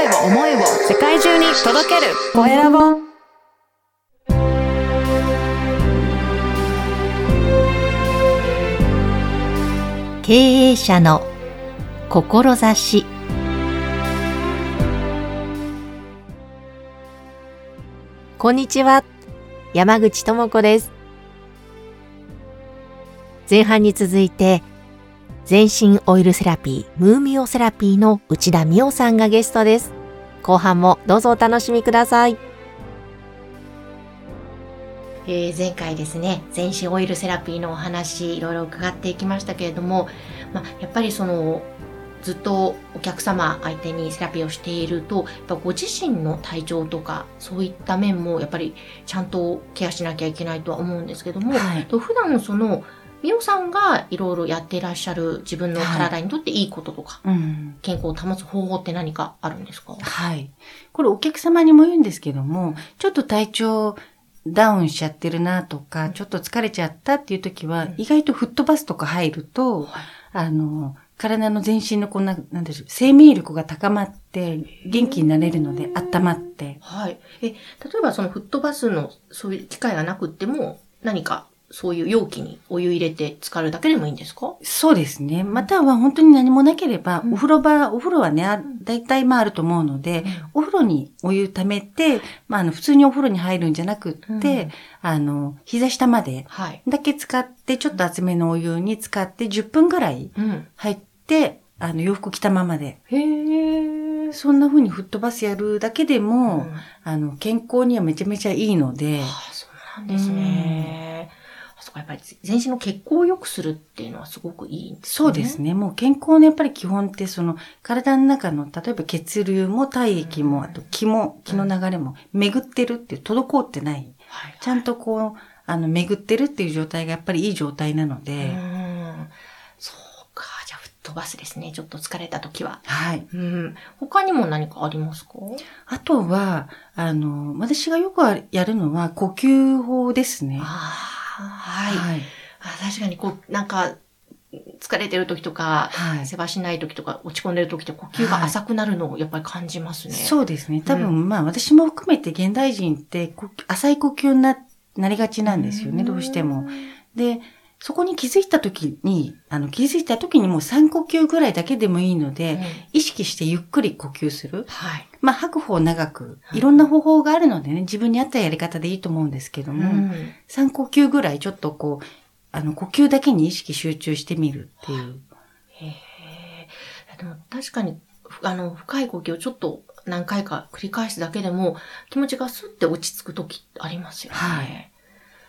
声を思いを世界中に届ける。コエラボ。経営者の志。こんにちは。山口智子です。前半に続いて全身オイルセラピームーミオセラピーの内田美代さんがゲストです。後半もどうぞお楽しみください。えー、前回ですね全身オイルセラピーのお話いろいろ伺っていきましたけれども、まあ、やっぱりそのずっとお客様相手にセラピーをしているとやっぱご自身の体調とかそういった面もやっぱりちゃんとケアしなきゃいけないとは思うんですけども、はい、普段その美桜さんがいろいろやっていらっしゃる自分の体にとっていいこととか、はいうん、健康を保つ方法って何かあるんですか？はい。これお客様にも言うんですけども、ちょっと体調ダウンしちゃってるなとか、ちょっと疲れちゃったっていう時は、意外とフットバスとか入ると、あの、体の全身のこんな、なんでしょう、生命力が高まって、元気になれるので、温まって。はい。え、例えばそのフットバスのそういう機会がなくっても、何かそういう容器にお湯入れて浸かるだけでもいいんですか？そうですね。または本当に何もなければ、お風呂場、お風呂はね、大体まああると思うので、お風呂にお湯溜めて、まああの、普通にお風呂に入るんじゃなくって、あの、膝下まで、だけ使って、ちょっと厚めのお湯に使って10分ぐらい入って、あの、洋服着たままで。へそんな風に吹っ飛ばすやるだけでも、あの、健康にはめちゃめちゃいいので。あそうなんですね。そこやっぱり全身の血行を良くするっていうのはすごくいいんですね。そうですね。もう健康のやっぱり基本ってその体の中の例えば血流も体液も、あと気も、気の流れも巡ってるっていう、滞ってない。はい、ちゃんとこう、あの、巡ってるっていう状態がやっぱりいい状態なので。そうか。じゃあ、吹っ飛ばすですね。ちょっと疲れた時は。はい。うん。他にも何かありますか？あとは、あの、私がよくやるのは呼吸法ですね。ああ。はい。はい、あ確かにこう、なんか、疲れてる時とか、はい、世話しない時とか、落ち込んでる時って呼吸が浅くなるのをやっぱり感じますね。はい、そうですね。多分、うん、まあ私も含めて現代人って浅い呼吸にななりがちなんですよね、どうしても。で、そこに気づいた時に、あの、気づいた時にもう3呼吸ぐらいだけでもいいので、うん、意識してゆっくり呼吸する。はい。まあ、吐く方長く、いろんな方法があるのでね、自分に合ったやり方でいいと思うんですけども、うん、3呼吸ぐらいちょっとこう、あの、呼吸だけに意識集中してみるっていう。へえ。でも確かに、あの、深い呼吸をちょっと何回か繰り返すだけでも、気持ちがスッて落ち着く時ありますよね。はい。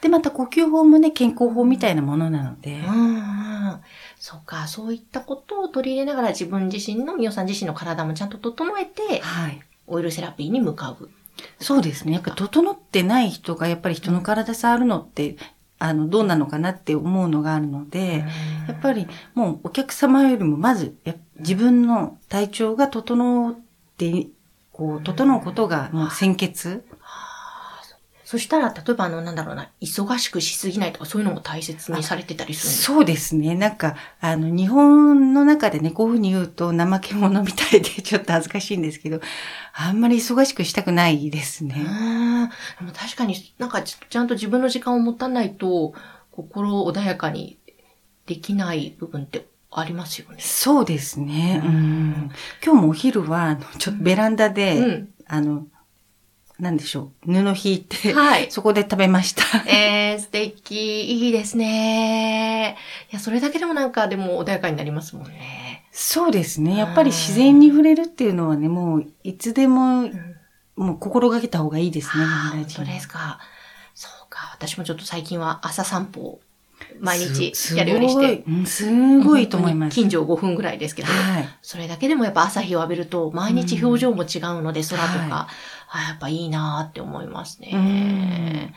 で、また呼吸法もね、健康法みたいなものなので。うん、うん。そうか、そういったことを取り入れながら自分自身の、みおさん自身の体もちゃんと整えて、はい。オイルセラピーに向かう。そうですね。やっぱ整ってない人がやっぱり人の体触るのって、あの、どうなのかなって思うのがあるので、やっぱりもうお客様よりもまず、自分の体調が整って、こう、整うことがもう先決。そしたら、例えばあの、なんだろうな、忙しくしすぎないとか、そういうのも大切にされてたりするそうですね。なんか、あの、日本の中でね、こういうふうに言うと、怠け者みたいでちょっと恥ずかしいんですけど、あんまり忙しくしたくないですね。うん。でも確かになんかちゃんと自分の時間を持たないと、心穏やかにできない部分ってありますよね。そうですね。うん、今日もお昼は、ちょっとベランダで、うん、あの、なんでしょう、布引いて、はい、そこで食べました。えー、素敵。いいですね。いや、それだけでもなんか、でも穏やかになりますもんね。そうですね。やっぱり自然に触れるっていうのはね、もう、いつでも、うん、もう心がけた方がいいですね、本当ですか。そうか。私もちょっと最近は朝散歩を毎日やるようにして。すごいと思います。近所5分ぐらいですけど、はい、それだけでもやっぱ朝日を浴びると、毎日表情も違うので、空とか、はい、あやっぱいいなって思いますね。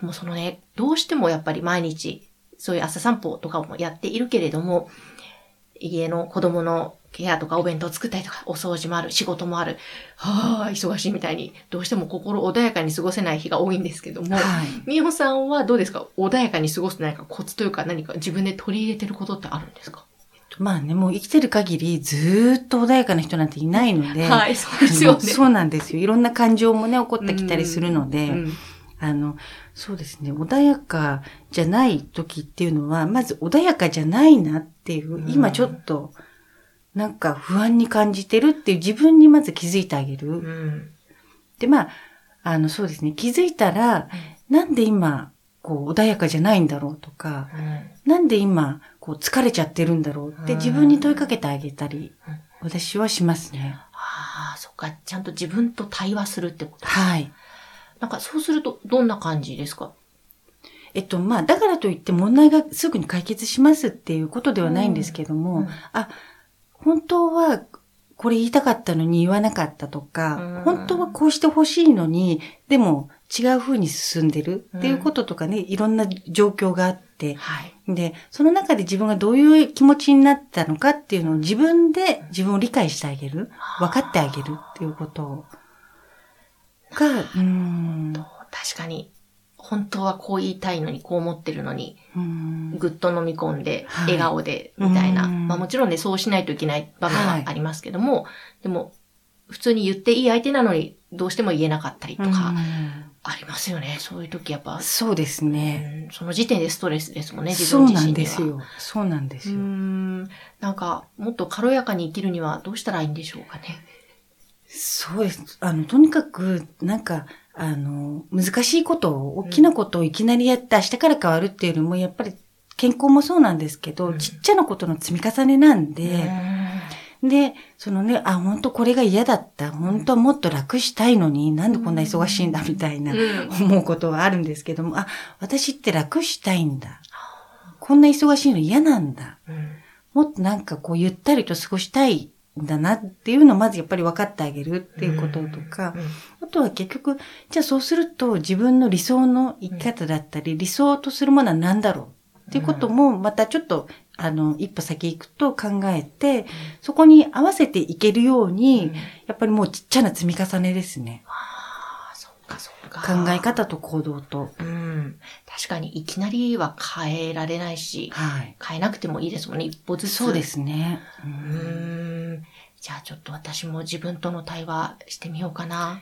でもそのね、どうしてもやっぱり毎日、そういう朝散歩とかもやっているけれども、家の子供のケアとかお弁当作ったりとか、お掃除もある、仕事もある、はあ、忙しいみたいに、どうしても心穏やかに過ごせない日が多いんですけども、はい、みおさんはどうですか？穏やかに過ごす何かコツというか何か自分で取り入れてることってあるんですか？まあね、もう生きてる限りずーっと穏やかな人なんていないので、はい、そうですよね。そうなんですよ。いろんな感情もね、起こってきたりするので、うんあの、そうですね、穏やかじゃない時っていうのは、まず穏やかじゃないなっていう、うん今ちょっと、なんか不安に感じてるっていう自分にまず気づいてあげる。うんで、まあ、あの、そうですね、気づいたら、なんで今、こう、穏やかじゃないんだろうとか、なんで今、こう、疲れちゃってるんだろうってうん自分に問いかけてあげたりうん、私はしますね。ああ、そっか。ちゃんと自分と対話するってこと。はい。なんかそうするとどんな感じですか？えっと、まあ、だからといって問題がすぐに解決しますっていうことではないんですけども、うんあ、本当はこれ言いたかったのに言わなかったとか、うん。本当はこうしてほしいのに、でも違う風に進んでるっていうこととかね、いろんな状況があって、はい。で、その中で自分がどういう気持ちになったのかっていうのを自分で自分を理解してあげる、分かってあげるっていうことが、うーん、確かに、本当はこう言いたいのに、こう思ってるのに、ぐっと飲み込んで、はい笑顔で、みたいな。うんまあもちろんね、そうしないといけない場面ははいありますけども、でも、普通に言っていい相手なのに、どうしても言えなかったりとか、うんありますよね。そういう時やっぱ、そうですね。うんその時点でストレスですもんね、自そうな分自身には。んですよ。そうなんですよ。ん。なんか、もっと軽やかに生きるにはどうしたらいいんでしょうかね。そうです。あの、とにかく、なんか、あの、難しいことを、大きなことをいきなりやって明日から変わるっていうよりも、やっぱり健康もそうなんですけど、うんちっちゃなことの積み重ねなんで、うで、そのね、あ、本当これが嫌だった。本当はもっと楽したいのに、なんでこんな忙しいんだ、みたいな、ん思うことはあるんですけども、あ、私って楽したいんだ。こんな忙しいの嫌なんだ。うんもっとなんかこうゆったりと過ごしたいんだなっていうのをまずやっぱり分かってあげるっていうこととか、あとは結局、じゃあそうすると自分の理想の生き方だったり、理想とするものは何だろうっていうこともまたちょっと、あの、一歩先行くと考えて、そこに合わせていけるように、うん。やっぱりもうちっちゃな積み重ねですね。考え方と行動と。うん。確かにいきなりは変えられないし、はい。変えなくてもいいですもんね、一歩ずつ。そうで。すね。うん。じゃあちょっと私も自分との対話してみようかな。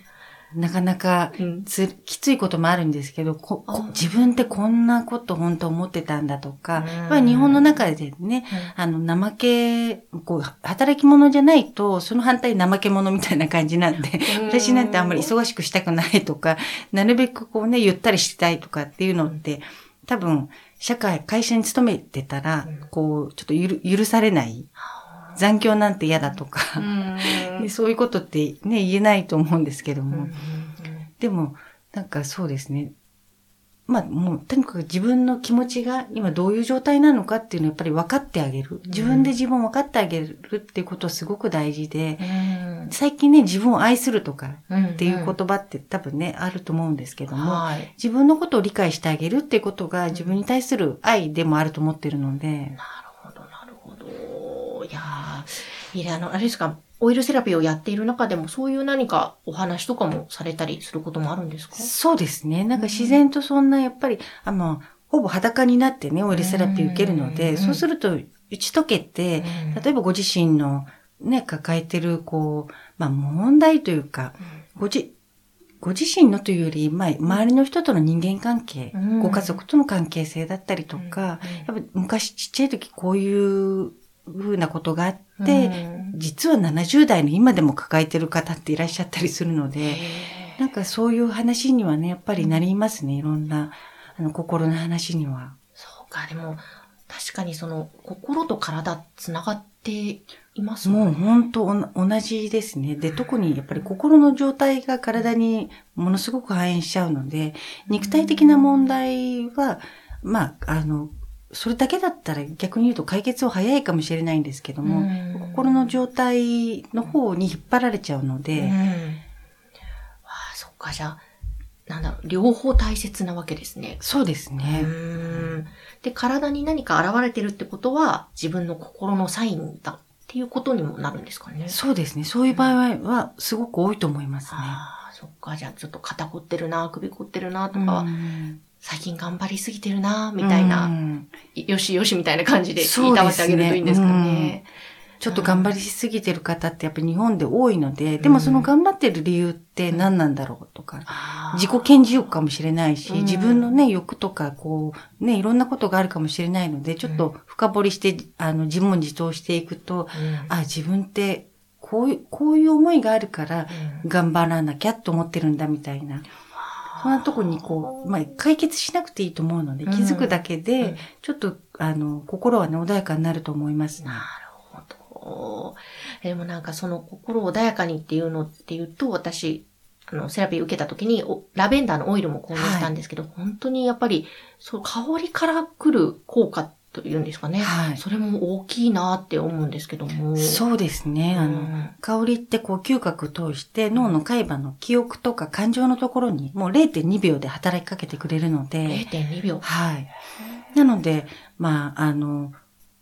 なかなかうん。つきついこともあるんですけど、ここあ自分ってこんなこと本当思ってたんだとか、うん。まあ日本の中でね、あの、怠け、こう、働き者じゃないと、その反対怠け者みたいな感じなんで、うん。私なんてあんまり忙しくしたくないとか、なるべくこうね、ゆったりしたいとかっていうのって、多分、社会、会社に勤めてたらうん、こう、ちょっとゆる許されない。残業なんて嫌だとか、そういうことってね、言えないと思うんですけども、うんでも、なんかそうですね。まあもう、とにかく自分の気持ちが今どういう状態なのかっていうのをやっぱり分かってあげる。自分で自分を分かってあげるっていうことはすごく大事で、うん。最近ね、自分を愛するとかうんっていう言葉って多分ね、あると思うんですけども、はい。自分のことを理解してあげるっていうことが自分に対する愛でもあると思ってるので、なるいや、あの、あれですか、オイルセラピーをやっている中でも、そういう何かお話とかもされたりすることもあるんですか？そうですね。なんか自然とそんなやっぱり、あの、ほぼ裸になってね、オイルセラピー受けるので、うんそうすると打ち解けて、例えばご自身のね、抱えてる、こう、まあ問題というか、ごじ、ご自身のというより、まあ、周りの人との人間関係、うん。ご家族との関係性だったりとか、やっぱ昔ちっちゃい時こういう風なことがあって、うん実は70代の今でも抱えてる方っていらっしゃったりするので、なんかそういう話にはね、やっぱりなりますね。いろんな、あの、心の話には。そうか、でも、確かにその、心と体つながっていますもうね。本当おな同じですね。で、特にやっぱり心の状態が体にものすごく反映しちゃうので、肉体的な問題は、まあ、あの、それだけだったら逆に言うと解決は早いかもしれないんですけども、うん心の状態の方に引っ張られちゃうので、うん。わあ、そっか、じゃあ、なんだろう、両方大切なわけですね。そうですうね。ん。で、体に何か現れてるってことは、自分の心のサインだっていうことにもなるんですかね。そうですね。そういう場合はすごく多いと思いますね。ああ、そっか、じゃあちょっと肩凝ってるな、首凝ってるなとうかは、ん最近頑張りすぎてるな、みたいな、うん。よしよしみたいな感じで、そういたわってあげるといいんですかね。ちょっと頑張りしすぎてる方ってやっぱり日本で多いので、でもその頑張ってる理由って何なんだろうとか、自己顕示欲かもしれないし、うん。自分のね、欲とか、こう、ね、いろんなことがあるかもしれないので、ちょっと深掘りして、あの、自問自答していくと、うん。あ、自分って、こういう、こういう思いがあるから、うん。頑張らなきゃと思ってるんだみたいな。そんなとこにこう、まあ、解決しなくていいと思うので、うん気づくだけで、うんちょっと、あの、心はね、穏やかになると思いますね。なるほど。でもなんかその心穏やかにっていうのっていうと、私、あの、セラピー受けた時におラベンダーのオイルも購入したんですけど、本当にやっぱり、そう、香りから来る効果というんですかね。はいそれも大きいなって思うんですけども。そうですね。あの、うん香りってこう嗅覚通して脳の海馬の記憶とか感情のところにもう0.2秒で働きかけてくれるので、0.2秒。はい。なので、まあ、あの、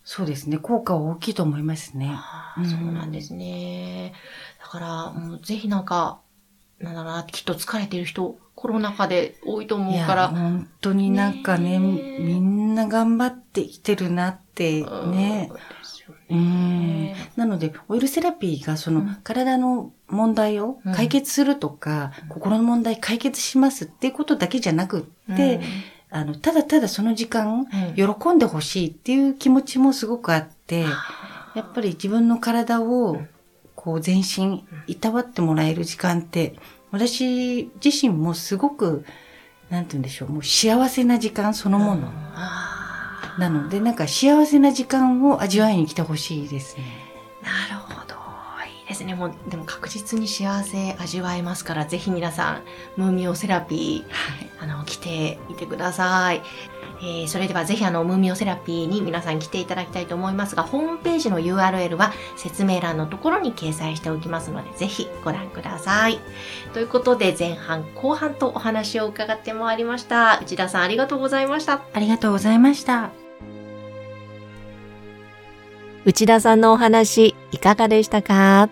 そうですね、効果は大きいと思いますね。そうなんですね。だから、もうぜひなんか、なんだろうな、きっと疲れてる人、コロナ禍で多いと思いうや、から、本当になんかね、ねえ。みんな頑張ってきてるなってね。うん。なので、オイルセラピーがその、うん。体の問題を解決するとか、心の問題解決しますっていうことだけじゃなくって、あの、ただただその時間、うん。喜んでほしいっていう気持ちもすごくあって、やっぱり自分の体を、こう全身、いたわってもらえる時間って、私自身もすごく、なんて言うんでしょう、もう幸せな時間そのもの。あなので、なんか幸せな時間を味わいに来てほしいですね。ですね。もう、でも確実に幸せ味わえますから、ぜひ皆さん、ムーミオセラピー、あの、来てみてください。えーそれではぜひあの、ムーミオセラピーに皆さん来ていただきたいと思いますが、ホームページの URL は説明欄のところに掲載しておきますので、ぜひご覧ください。ということで、前半後半とお話を伺ってまいりました。内田さんありがとうございました。ありがとうございました。内田さんのお話いかがでしたか？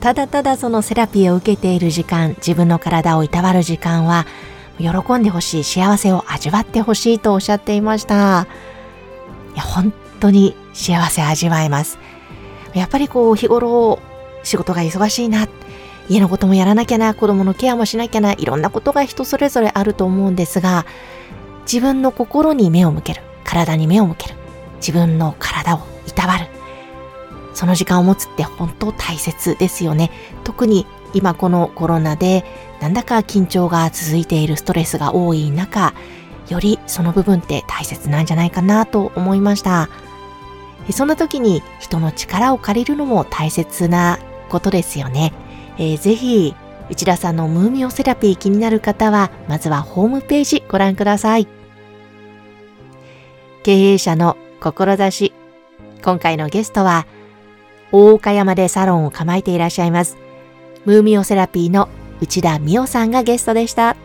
ただただそのセラピーを受けている時間、自分の体をいたわる時間は、喜んでほしい、幸せを味わってほしいとおっしゃっていました。いや、本当に幸せ味わえます。やっぱりこう、日頃、仕事が忙しいな、家のこともやらなきゃな、子供のケアもしなきゃな、いろんなことが人それぞれあると思うんですが、自分の心に目を向ける、体に目を向ける。自分の体をいたわる。その時間を持つって本当大切ですよね。特に今このコロナでなんだか緊張が続いているストレスが多い中、よりその部分って大切なんじゃないかなと思いました。そんな時に人の力を借りるのも大切なことですよね。えーぜひ、内田さんのムーミオセラピー気になる方は、まずはホームページご覧ください。経営者の志。今回のゲストは、大岡山でサロンを構えていらっしゃいます。ムーミオセラピーの内田美代さんがゲストでした。